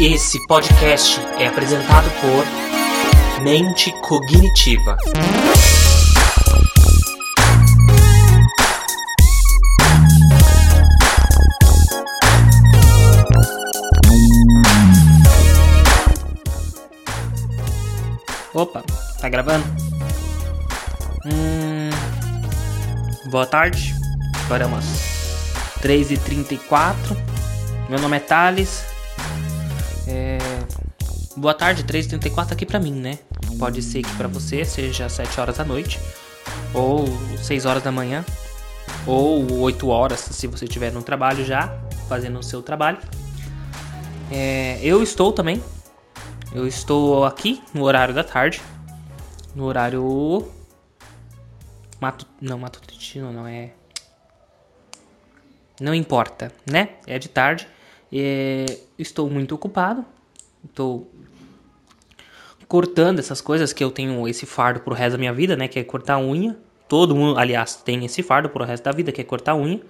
Esse podcast é apresentado por Mente Cognitiva. Opa, tá gravando? Hum, boa tarde, agora é 3h34. Meu nome é Thales. É, boa tarde, 3h34 aqui pra mim, né? Pode ser que pra você seja 7 horas da noite, ou 6 horas da manhã, ou 8 horas se você estiver no trabalho já, fazendo o seu trabalho. É, eu estou também eu estou aqui no horário da tarde. No horário. Matu... Não, matutino não é. Não importa, né? É de tarde. É... Estou muito ocupado. Estou cortando essas coisas que eu tenho esse fardo pro resto da minha vida, né? Que é cortar unha. Todo mundo, aliás, tem esse fardo pro resto da vida, que é cortar unha.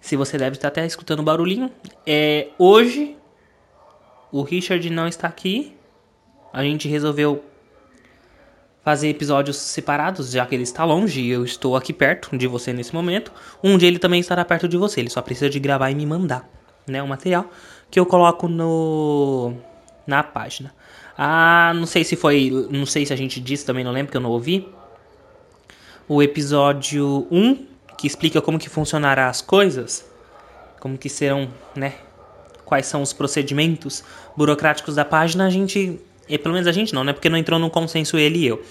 Se você deve estar até escutando barulhinho. É, hoje o Richard não está aqui. A gente resolveu fazer episódios separados, já que ele está longe e eu estou aqui perto de você nesse momento. Um dia ele também estará perto de você, ele só precisa de gravar e me mandar, né, o material que eu coloco no na página. Ah, não sei se foi, não sei se a gente disse também, não lembro que eu não ouvi. O episódio 1, que explica como que funcionará as coisas, como que serão, né, quais são os procedimentos burocráticos da página, a gente. E pelo menos a gente não, né? Porque não entrou no consenso ele e eu.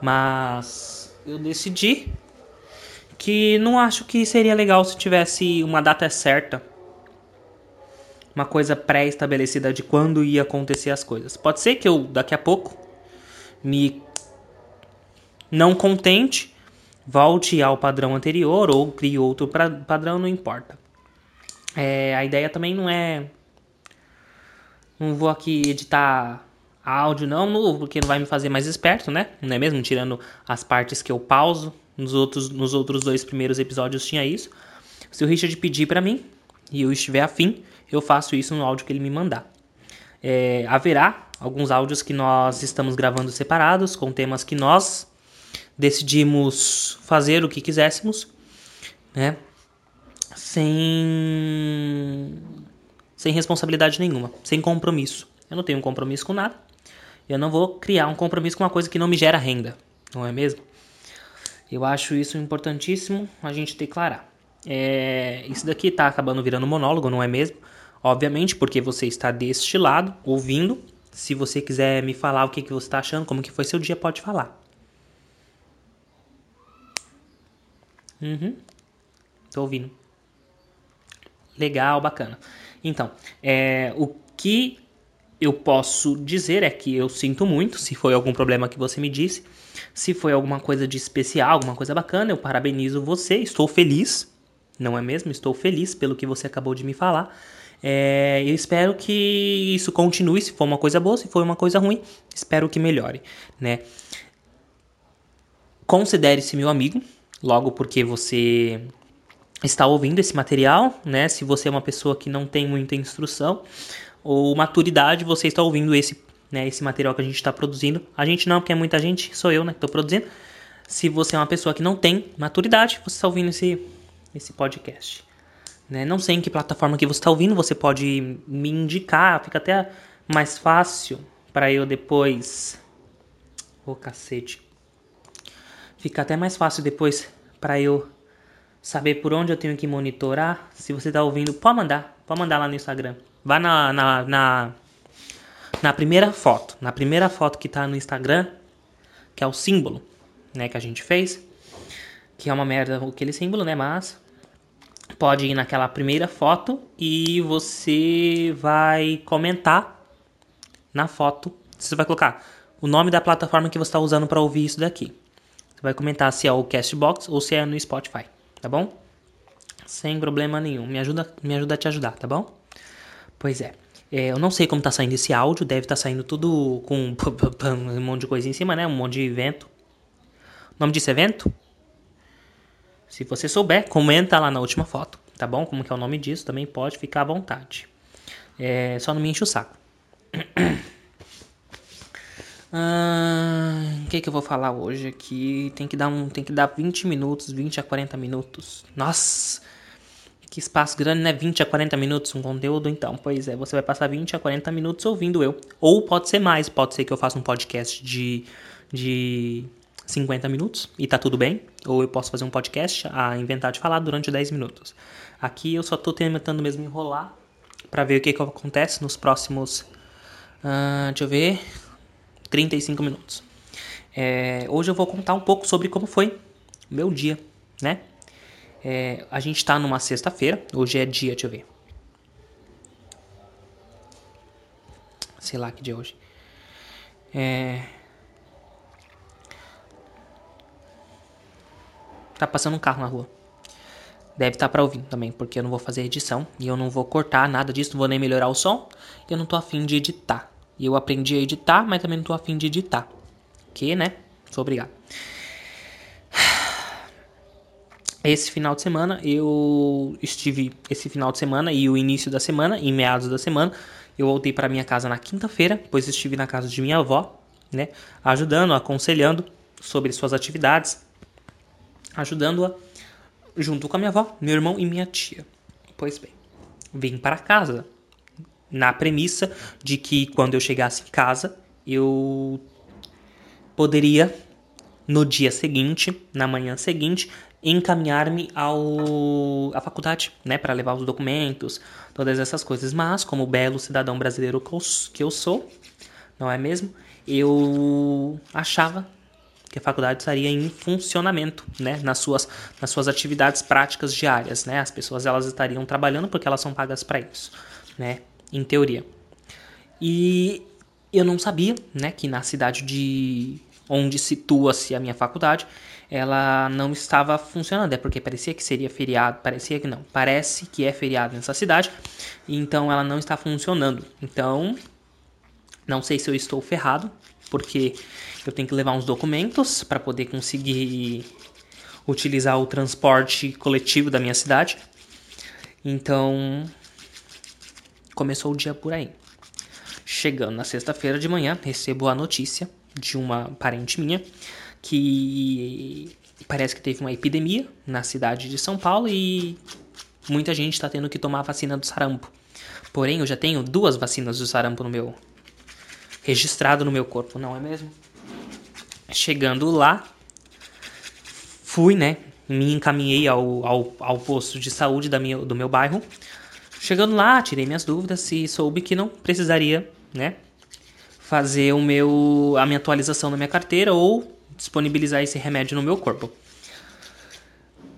Mas eu decidi que não acho que seria legal se tivesse uma data certa. Uma coisa pré-estabelecida de quando ia acontecer as coisas. Pode ser que eu, daqui a pouco, me não contente, volte ao padrão anterior ou crie outro padrão, não importa. É, a ideia também não é não vou aqui editar áudio não, porque não vai me fazer mais esperto, né? Não é mesmo? Tirando as partes que eu pauso. Nos outros, nos outros dois primeiros episódios tinha isso. Se o Richard pedir para mim e eu estiver afim, eu faço isso no áudio que ele me mandar. É, haverá alguns áudios que nós estamos gravando separados, com temas que nós decidimos fazer o que quiséssemos, né? Sem sem responsabilidade nenhuma, sem compromisso. Eu não tenho compromisso com nada. Eu não vou criar um compromisso com uma coisa que não me gera renda, não é mesmo? Eu acho isso importantíssimo a gente declarar. É, isso daqui está acabando virando monólogo, não é mesmo? Obviamente, porque você está deste lado, ouvindo. Se você quiser me falar o que, que você está achando, como que foi seu dia, pode falar. Uhum. Tô ouvindo. Legal, bacana. Então, é, o que eu posso dizer é que eu sinto muito se foi algum problema que você me disse. Se foi alguma coisa de especial, alguma coisa bacana, eu parabenizo você. Estou feliz, não é mesmo? Estou feliz pelo que você acabou de me falar. É, eu espero que isso continue. Se for uma coisa boa, se for uma coisa ruim, espero que melhore, né? Considere-se meu amigo, logo porque você está ouvindo esse material, né? Se você é uma pessoa que não tem muita instrução ou maturidade, você está ouvindo esse, né, esse material que a gente está produzindo. A gente não, porque é muita gente, sou eu, né, que estou produzindo. Se você é uma pessoa que não tem maturidade, você está ouvindo esse, esse podcast. Né? Não sei em que plataforma que você está ouvindo, você pode me indicar, fica até mais fácil para eu depois. Ô oh, cacete. Fica até mais fácil depois para eu saber por onde eu tenho que monitorar, se você está ouvindo, pode mandar. Pode mandar lá no Instagram. Vá na, na, na, na primeira foto. Na primeira foto que está no Instagram, que é o símbolo né, que a gente fez. Que é uma merda aquele símbolo, né? Mas pode ir naquela primeira foto e você vai comentar na foto. Você vai colocar o nome da plataforma que você está usando para ouvir isso daqui. Você vai comentar se é o Castbox ou se é no Spotify tá bom? Sem problema nenhum. Me ajuda, me ajuda a te ajudar, tá bom? Pois é. é eu não sei como tá saindo esse áudio, deve estar tá saindo tudo com um monte de coisa em cima, né? Um monte de vento. O nome disso é vento? Se você souber, comenta lá na última foto, tá bom? Como que é o nome disso, também pode ficar à vontade. É, só não me enche o saco. Ah, o que, que eu vou falar hoje aqui? Tem que dar um, tem que dar 20 minutos, 20 a 40 minutos. Nossa, que espaço grande, né? 20 a 40 minutos um conteúdo, então. Pois é, você vai passar 20 a 40 minutos ouvindo eu. Ou pode ser mais, pode ser que eu faça um podcast de, de 50 minutos e tá tudo bem. Ou eu posso fazer um podcast a inventar de falar durante 10 minutos. Aqui eu só tô tentando mesmo enrolar para ver o que, que acontece nos próximos. Uh, deixa eu ver. 35 minutos. É, hoje eu vou contar um pouco sobre como foi meu dia, né? É, a gente está numa sexta-feira, hoje é dia, deixa eu ver. Sei lá que dia é hoje. É... Tá passando um carro na rua. Deve estar tá para ouvir também, porque eu não vou fazer edição e eu não vou cortar nada disso, não vou nem melhorar o som. Eu não tô afim de editar. E eu aprendi a editar, mas também não tô afim de editar. Que, né? Sou obrigado. Esse final de semana eu estive esse final de semana e o início da semana, em meados da semana, eu voltei para minha casa na quinta-feira, depois estive na casa de minha avó, né, ajudando, aconselhando sobre suas atividades, ajudando-a junto com a minha avó, meu irmão e minha tia. Pois bem, vim para casa na premissa de que quando eu chegasse em casa, eu poderia no dia seguinte, na manhã seguinte, encaminhar-me ao à faculdade, né, para levar os documentos, todas essas coisas. Mas como belo cidadão brasileiro que eu, sou, não é mesmo? Eu achava que a faculdade estaria em funcionamento, né, nas suas nas suas atividades práticas diárias, né? As pessoas elas estariam trabalhando porque elas são pagas para isso, né? em teoria. E eu não sabia, né, que na cidade de onde situa-se a minha faculdade, ela não estava funcionando, é porque parecia que seria feriado, parecia que não, parece que é feriado nessa cidade, então ela não está funcionando. Então, não sei se eu estou ferrado, porque eu tenho que levar uns documentos para poder conseguir utilizar o transporte coletivo da minha cidade. Então, Começou o dia por aí. Chegando na sexta-feira de manhã, recebo a notícia de uma parente minha que parece que teve uma epidemia na cidade de São Paulo e muita gente está tendo que tomar a vacina do sarampo. Porém, eu já tenho duas vacinas do sarampo no meu registrado no meu corpo, não é mesmo? Chegando lá, fui, né? Me encaminhei ao, ao, ao posto de saúde da minha, do meu bairro Chegando lá, tirei minhas dúvidas e soube que não precisaria, né, fazer o meu a minha atualização na minha carteira ou disponibilizar esse remédio no meu corpo.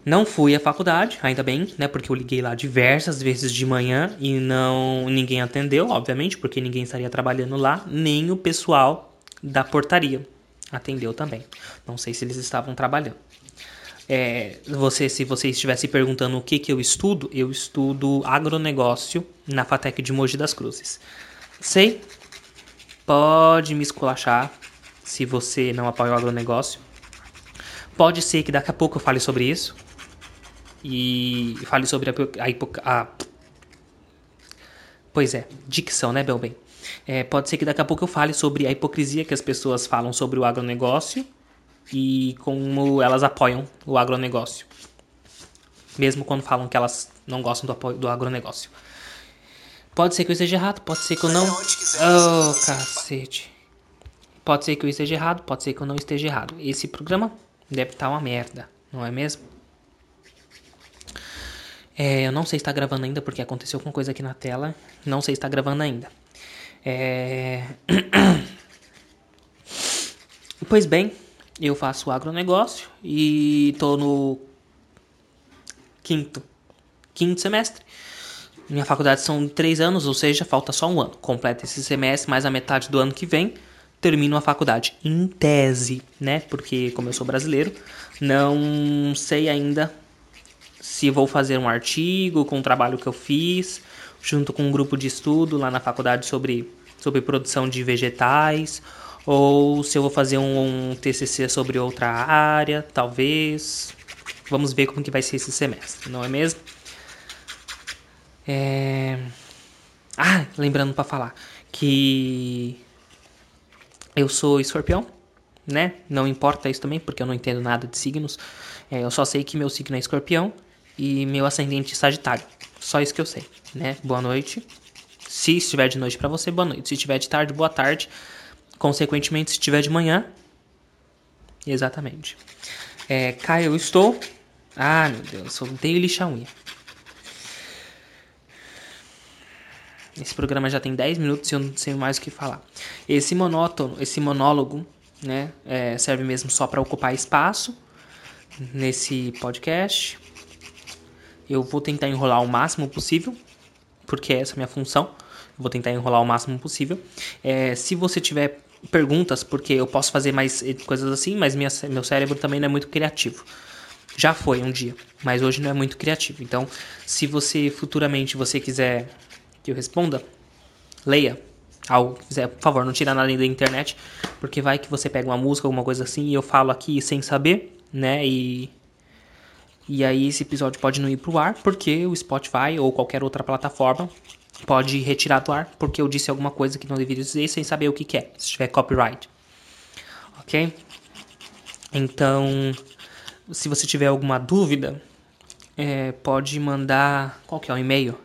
Não fui à faculdade, ainda bem, né, porque eu liguei lá diversas vezes de manhã e não ninguém atendeu, obviamente, porque ninguém estaria trabalhando lá, nem o pessoal da portaria atendeu também. Não sei se eles estavam trabalhando. É, você, se você estivesse perguntando o que, que eu estudo, eu estudo agronegócio na FATEC de Mogi das Cruzes. Sei, pode me esculachar se você não apoia o agronegócio. Pode ser que daqui a pouco eu fale sobre isso. E fale sobre a, a, a Pois é, dicção, né, Belbem? É, pode ser que daqui a pouco eu fale sobre a hipocrisia que as pessoas falam sobre o agronegócio e como elas apoiam o agronegócio. Mesmo quando falam que elas não gostam do apoio do agronegócio. Pode ser que eu esteja errado, pode ser que eu não. Oh, cacete. Pode ser que eu esteja errado, pode ser que eu não esteja errado. Esse programa deve estar uma merda, não é mesmo? É, eu não sei se está gravando ainda porque aconteceu alguma coisa aqui na tela. Não sei se está gravando ainda. É... Pois bem, eu faço agronegócio e estou no quinto, quinto semestre. Minha faculdade são três anos, ou seja, falta só um ano. Completa esse semestre, mais a metade do ano que vem, termino a faculdade. Em tese, né? Porque, como eu sou brasileiro, não sei ainda se vou fazer um artigo com o trabalho que eu fiz, junto com um grupo de estudo lá na faculdade sobre, sobre produção de vegetais ou se eu vou fazer um, um TCC sobre outra área, talvez. Vamos ver como que vai ser esse semestre, não é mesmo? É... Ah, lembrando para falar que eu sou escorpião, né? Não importa isso também, porque eu não entendo nada de signos. É, eu só sei que meu signo é escorpião e meu ascendente é sagitário. Só isso que eu sei, né? Boa noite. Se estiver de noite para você, boa noite. Se estiver de tarde, boa tarde. Consequentemente, se estiver de manhã, exatamente. É, eu estou. Ah, meu Deus, eu odeio lixar unha. Esse programa já tem 10 minutos e eu não sei mais o que falar. Esse monótono, esse monólogo, né, é, serve mesmo só para ocupar espaço nesse podcast. Eu vou tentar enrolar o máximo possível, porque essa é a minha função. Eu vou tentar enrolar o máximo possível. É, se você tiver perguntas, porque eu posso fazer mais coisas assim, mas minha, meu cérebro também não é muito criativo. Já foi um dia, mas hoje não é muito criativo. Então, se você futuramente você quiser que eu responda, leia algo quiser, por favor, não tira nada da internet, porque vai que você pega uma música, alguma coisa assim, e eu falo aqui sem saber, né? E e aí esse episódio pode não ir pro ar, porque o Spotify ou qualquer outra plataforma pode retirar do ar, porque eu disse alguma coisa que não deveria dizer sem saber o que, que é, se tiver copyright. OK? Então, se você tiver alguma dúvida, é, pode mandar qual que é o e-mail?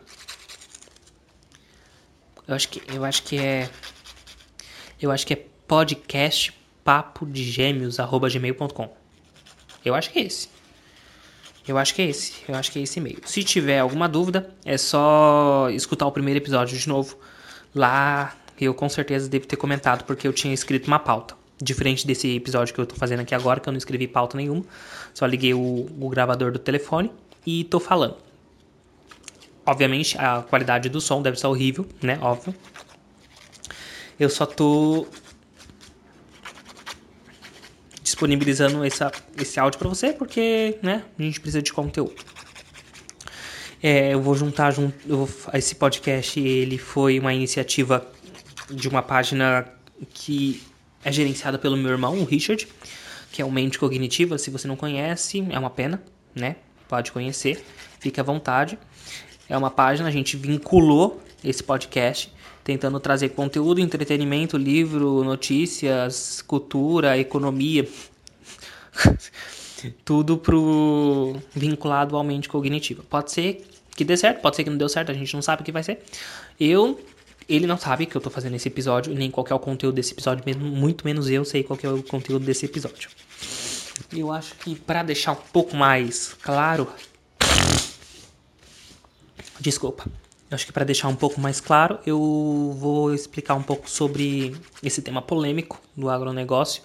Eu acho que eu acho que é eu acho que é podcast papo de gêmeos gmail.com. Eu acho que é esse. Eu acho que é esse. Eu acho que é esse e-mail. Se tiver alguma dúvida, é só escutar o primeiro episódio de novo. Lá eu com certeza devo ter comentado porque eu tinha escrito uma pauta. Diferente desse episódio que eu tô fazendo aqui agora, que eu não escrevi pauta nenhuma. Só liguei o, o gravador do telefone e tô falando. Obviamente, a qualidade do som deve estar horrível, né? Óbvio. Eu só tô disponibilizando essa, esse áudio para você porque, né, a gente precisa de conteúdo. É, eu vou juntar junto, eu vou, esse podcast, ele foi uma iniciativa de uma página que é gerenciada pelo meu irmão, o Richard, que é o Mente Cognitiva. Se você não conhece, é uma pena, né? Pode conhecer, fique à vontade é uma página, a gente vinculou esse podcast, tentando trazer conteúdo, entretenimento, livro, notícias, cultura, economia, tudo pro vinculado ao mente cognitiva. Pode ser que dê certo, pode ser que não deu certo, a gente não sabe o que vai ser. Eu, ele não sabe que eu tô fazendo esse episódio, nem qual é o conteúdo desse episódio, mesmo muito menos eu sei qual é o conteúdo desse episódio. Eu acho que para deixar um pouco mais claro Desculpa. Acho que para deixar um pouco mais claro, eu vou explicar um pouco sobre esse tema polêmico do agronegócio.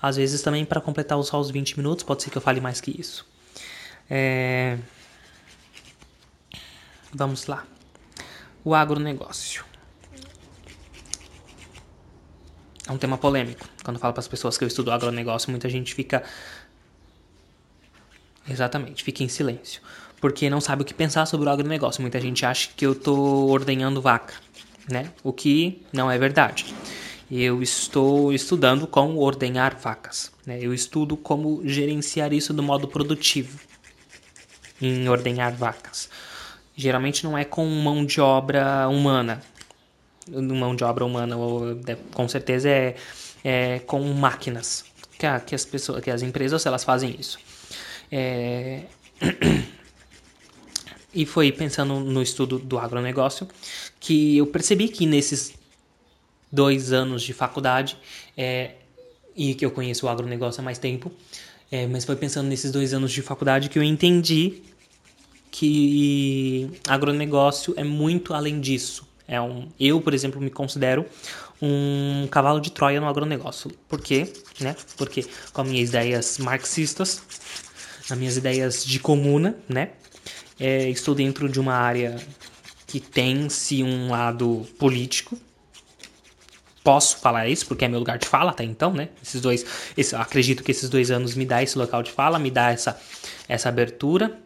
Às vezes também para completar só os 20 minutos, pode ser que eu fale mais que isso. É... Vamos lá. O agronegócio. É um tema polêmico. Quando eu falo para as pessoas que eu estudo agronegócio, muita gente fica. Exatamente, fica em silêncio porque não sabe o que pensar sobre o agronegócio. Muita gente acha que eu estou ordenhando vaca, né? O que não é verdade. Eu estou estudando como ordenhar vacas. Né? Eu estudo como gerenciar isso do modo produtivo em ordenhar vacas. Geralmente não é com mão de obra humana. Mão de obra humana, com certeza é, é com máquinas. Que, que as pessoas, que as empresas elas fazem isso. É... E foi pensando no estudo do agronegócio que eu percebi que nesses dois anos de faculdade, é, e que eu conheço o agronegócio há mais tempo, é, mas foi pensando nesses dois anos de faculdade que eu entendi que agronegócio é muito além disso. É um, eu, por exemplo, me considero um cavalo de Troia no agronegócio. Por quê? Né? Porque com as minhas ideias marxistas, as minhas ideias de comuna, né? É, estou dentro de uma área que tem-se um lado político. Posso falar isso porque é meu lugar de fala até então, né? Esses dois, esse, acredito que esses dois anos me dá esse local de fala, me dá essa, essa abertura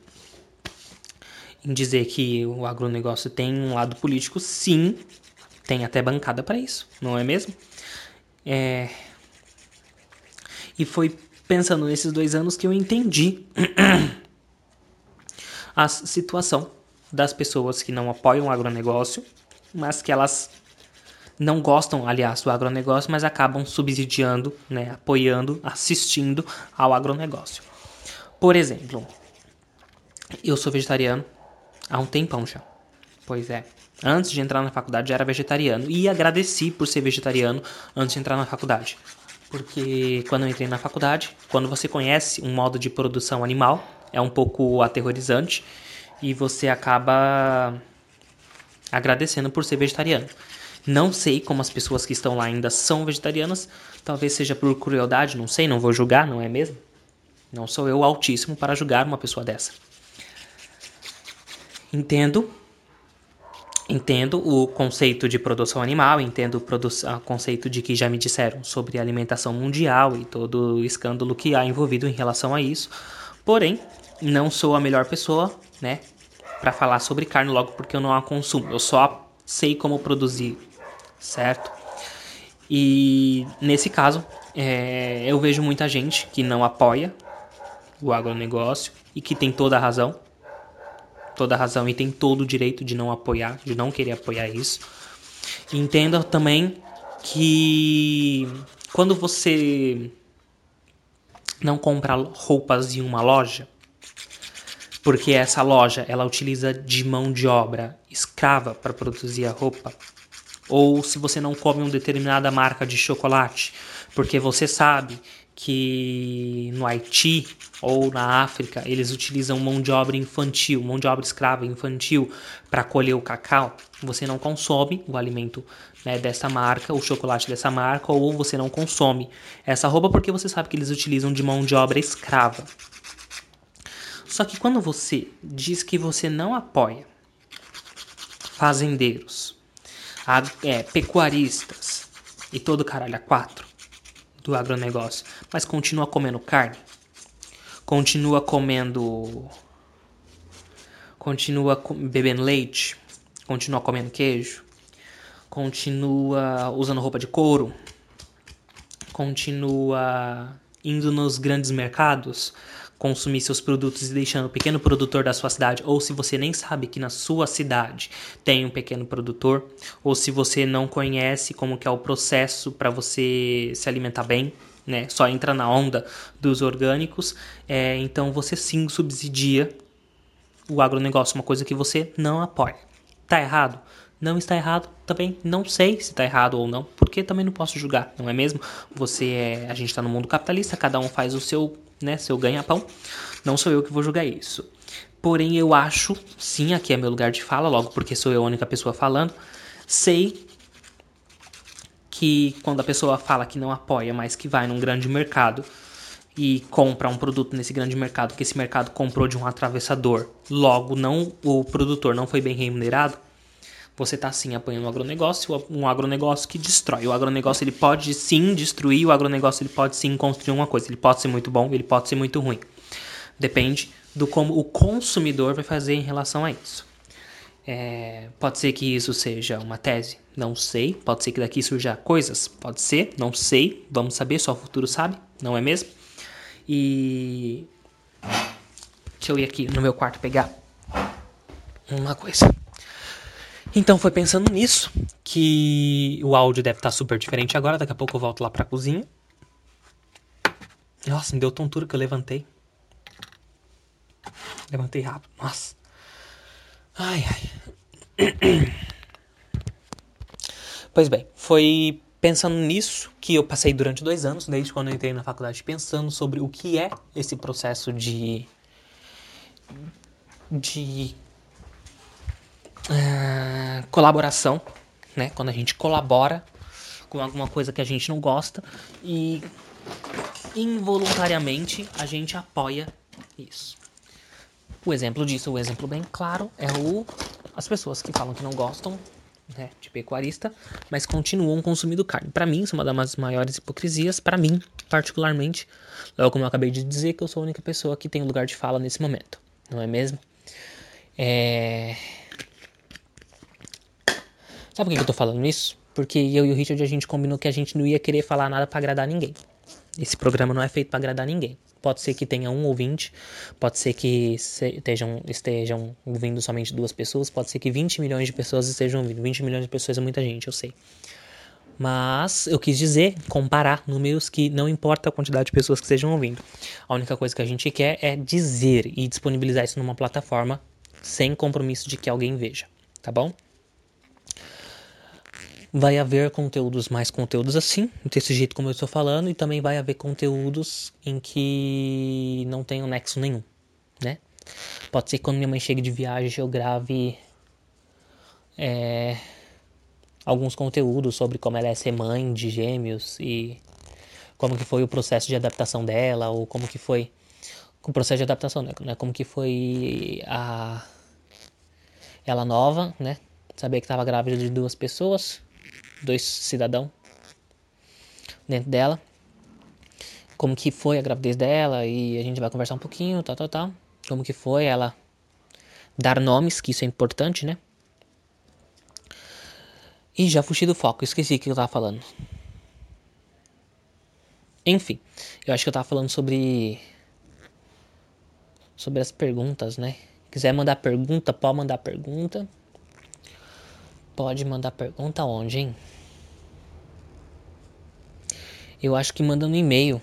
em dizer que o agronegócio tem um lado político, sim, tem até bancada para isso, não é mesmo? É... E foi pensando nesses dois anos que eu entendi a situação das pessoas que não apoiam o agronegócio, mas que elas não gostam, aliás, do agronegócio, mas acabam subsidiando, né, apoiando, assistindo ao agronegócio. Por exemplo, eu sou vegetariano há um tempão já. Pois é. Antes de entrar na faculdade já era vegetariano e agradeci por ser vegetariano antes de entrar na faculdade. Porque quando eu entrei na faculdade, quando você conhece um modo de produção animal, é um pouco aterrorizante e você acaba agradecendo por ser vegetariano. Não sei como as pessoas que estão lá ainda são vegetarianas, talvez seja por crueldade, não sei, não vou julgar, não é mesmo? Não sou eu altíssimo para julgar uma pessoa dessa. Entendo entendo o conceito de produção animal, entendo o conceito de que já me disseram sobre alimentação mundial e todo o escândalo que há envolvido em relação a isso. Porém, não sou a melhor pessoa, né, para falar sobre carne logo porque eu não a consumo. Eu só sei como produzir, certo? E nesse caso, é, eu vejo muita gente que não apoia o agronegócio e que tem toda a razão, toda razão e tem todo o direito de não apoiar, de não querer apoiar isso. entenda também que quando você não compra roupas em uma loja, porque essa loja ela utiliza de mão de obra escrava para produzir a roupa, ou se você não come uma determinada marca de chocolate, porque você sabe que no Haiti ou na África eles utilizam mão de obra infantil, mão de obra escrava infantil para colher o cacau, você não consome o alimento né, dessa marca, o chocolate dessa marca, ou você não consome essa roupa porque você sabe que eles utilizam de mão de obra escrava. Só que quando você diz que você não apoia fazendeiros, é, pecuaristas e todo caralho a quatro, do agronegócio, mas continua comendo carne, continua comendo. continua bebendo leite, continua comendo queijo, continua usando roupa de couro, continua indo nos grandes mercados consumir seus produtos e deixando o pequeno produtor da sua cidade, ou se você nem sabe que na sua cidade tem um pequeno produtor, ou se você não conhece como que é o processo para você se alimentar bem, né? Só entra na onda dos orgânicos, é, então você sim subsidia o agronegócio, uma coisa que você não apoia. Tá errado? Não está errado, também não sei se está errado ou não, porque também não posso julgar, não é mesmo? Você é, a gente está no mundo capitalista, cada um faz o seu né, seu ganha-pão. Não sou eu que vou julgar isso. Porém, eu acho, sim, aqui é meu lugar de fala, logo porque sou eu a única pessoa falando. Sei que quando a pessoa fala que não apoia, mas que vai num grande mercado e compra um produto nesse grande mercado, que esse mercado comprou de um atravessador, logo não o produtor não foi bem remunerado, você está sim apoiando o agronegócio, um agronegócio que destrói. O agronegócio ele pode sim destruir, o agronegócio ele pode sim construir uma coisa. Ele pode ser muito bom, ele pode ser muito ruim. Depende do como o consumidor vai fazer em relação a isso. É, pode ser que isso seja uma tese, não sei. Pode ser que daqui surja coisas, pode ser, não sei. Vamos saber, só o futuro sabe, não é mesmo? E deixa eu ir aqui no meu quarto pegar uma coisa. Então foi pensando nisso que o áudio deve estar super diferente agora. Daqui a pouco eu volto lá pra cozinha. Nossa, me deu tontura que eu levantei. Levantei rápido. Nossa. Ai, ai. Pois bem, foi pensando nisso que eu passei durante dois anos, desde quando eu entrei na faculdade, pensando sobre o que é esse processo de. de uh, colaboração, né? Quando a gente colabora com alguma coisa que a gente não gosta e involuntariamente a gente apoia isso. O exemplo disso, o exemplo bem claro, é o as pessoas que falam que não gostam né, de pecuarista, mas continuam consumindo carne. Para mim, isso é uma das maiores hipocrisias. Para mim, particularmente, logo como eu acabei de dizer, que eu sou a única pessoa que tem lugar de fala nesse momento, não é mesmo? É... Sabe por que eu tô falando isso? Porque eu e o Richard a gente combinou que a gente não ia querer falar nada para agradar ninguém. Esse programa não é feito para agradar ninguém. Pode ser que tenha um ouvinte, pode ser que estejam, estejam ouvindo somente duas pessoas, pode ser que 20 milhões de pessoas estejam ouvindo. 20 milhões de pessoas é muita gente, eu sei. Mas eu quis dizer, comparar números que não importa a quantidade de pessoas que estejam ouvindo. A única coisa que a gente quer é dizer e disponibilizar isso numa plataforma sem compromisso de que alguém veja, tá bom? Vai haver conteúdos mais conteúdos assim, desse jeito como eu estou falando, e também vai haver conteúdos em que não tenham nexo nenhum, né? Pode ser que quando minha mãe chegue de viagem eu grave é, alguns conteúdos sobre como ela é ser mãe de gêmeos e como que foi o processo de adaptação dela, ou como que foi o processo de adaptação, né? Como que foi a ela nova, né? Saber que estava grávida de duas pessoas dois cidadãos dentro dela. Como que foi a gravidez dela e a gente vai conversar um pouquinho, tal, tal, tal. Como que foi ela dar nomes, que isso é importante, né? E já fugi do foco, esqueci o que eu tava falando. Enfim, eu acho que eu tava falando sobre. Sobre as perguntas, né? Quiser mandar pergunta, pode mandar pergunta. Pode mandar pergunta onde, hein? Eu acho que manda no e-mail.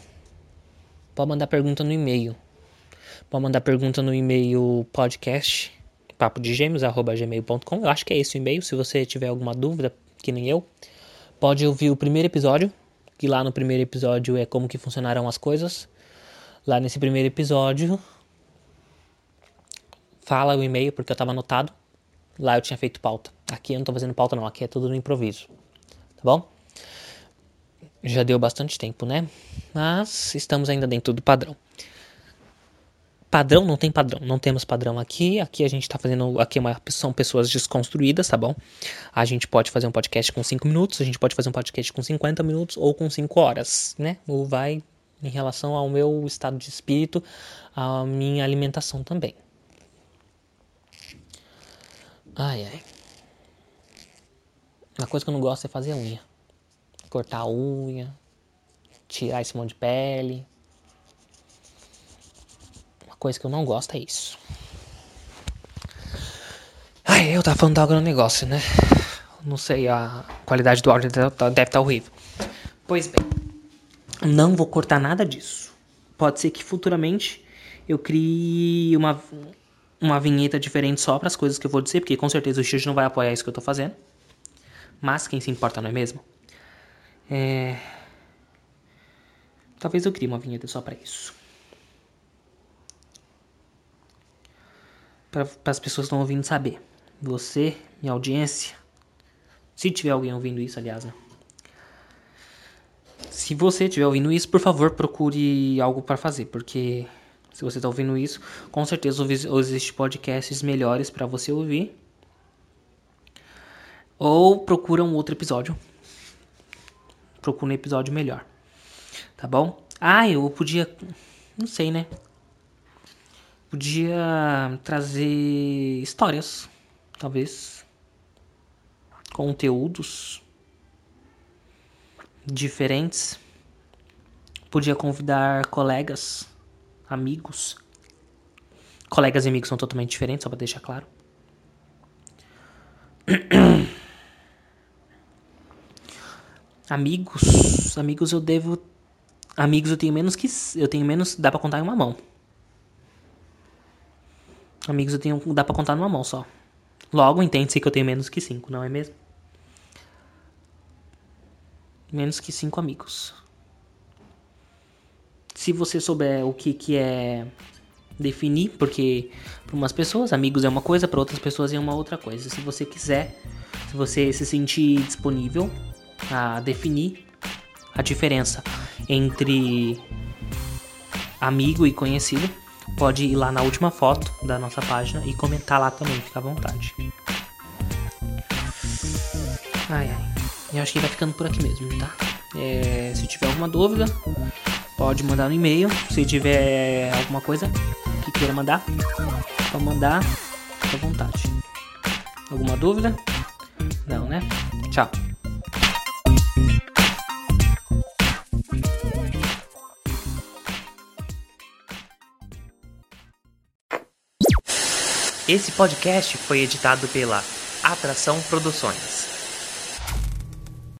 Pode mandar pergunta no e-mail. Pode mandar pergunta no e-mail podcast papo de gmail.com. Eu acho que é esse o e-mail. Se você tiver alguma dúvida, que nem eu, pode ouvir o primeiro episódio, que lá no primeiro episódio é como que funcionaram as coisas. Lá nesse primeiro episódio fala o e-mail porque eu estava anotado. Lá eu tinha feito pauta. Aqui eu não tô fazendo pauta não, aqui é tudo no improviso. Tá bom? Já deu bastante tempo, né? Mas estamos ainda dentro do padrão. Padrão não tem padrão, não temos padrão aqui. Aqui a gente tá fazendo. Aqui é uma, são pessoas desconstruídas, tá bom? A gente pode fazer um podcast com 5 minutos, a gente pode fazer um podcast com 50 minutos ou com 5 horas, né? Ou vai em relação ao meu estado de espírito, a minha alimentação também. Ai ai. Uma coisa que eu não gosto é fazer unha cortar a unha, tirar esse monte de pele. Uma coisa que eu não gosto é isso. Ai, eu tava falando do agronegócio, né? Não sei, a qualidade do áudio deve estar tá, tá horrível. Pois bem, não vou cortar nada disso. Pode ser que futuramente eu crie uma, uma vinheta diferente só para as coisas que eu vou dizer, porque com certeza o Xixi não vai apoiar isso que eu tô fazendo. Mas quem se importa, não é mesmo? É... Talvez eu crie uma vinheta só para isso. Para as pessoas que estão ouvindo saber. Você, minha audiência. Se tiver alguém ouvindo isso, aliás, né? Se você estiver ouvindo isso, por favor, procure algo para fazer, porque se você está ouvindo isso, com certeza existem podcasts melhores para você ouvir. Ou procura um outro episódio procura um episódio melhor. Tá bom? Ah, eu podia. Não sei, né? Podia trazer histórias, talvez. Conteúdos diferentes. Podia convidar colegas, amigos. Colegas e amigos são totalmente diferentes, só pra deixar claro. Amigos, amigos eu devo amigos eu tenho menos que eu tenho menos, dá para contar em uma mão. Amigos eu tenho dá para contar numa mão só. Logo entende-se que eu tenho menos que cinco, não é mesmo? Menos que cinco amigos. Se você souber o que que é definir, porque para umas pessoas amigos é uma coisa, para outras pessoas é uma outra coisa. Se você quiser, se você se sentir disponível, a definir a diferença entre amigo e conhecido, pode ir lá na última foto da nossa página e comentar lá também, fica à vontade. Ai ai, eu acho que vai ficando por aqui mesmo, tá? É, se tiver alguma dúvida, pode mandar no e-mail. Se tiver alguma coisa que queira mandar, pode mandar, à vontade. Alguma dúvida? Não, né? Tchau. Esse podcast foi editado pela Atração Produções.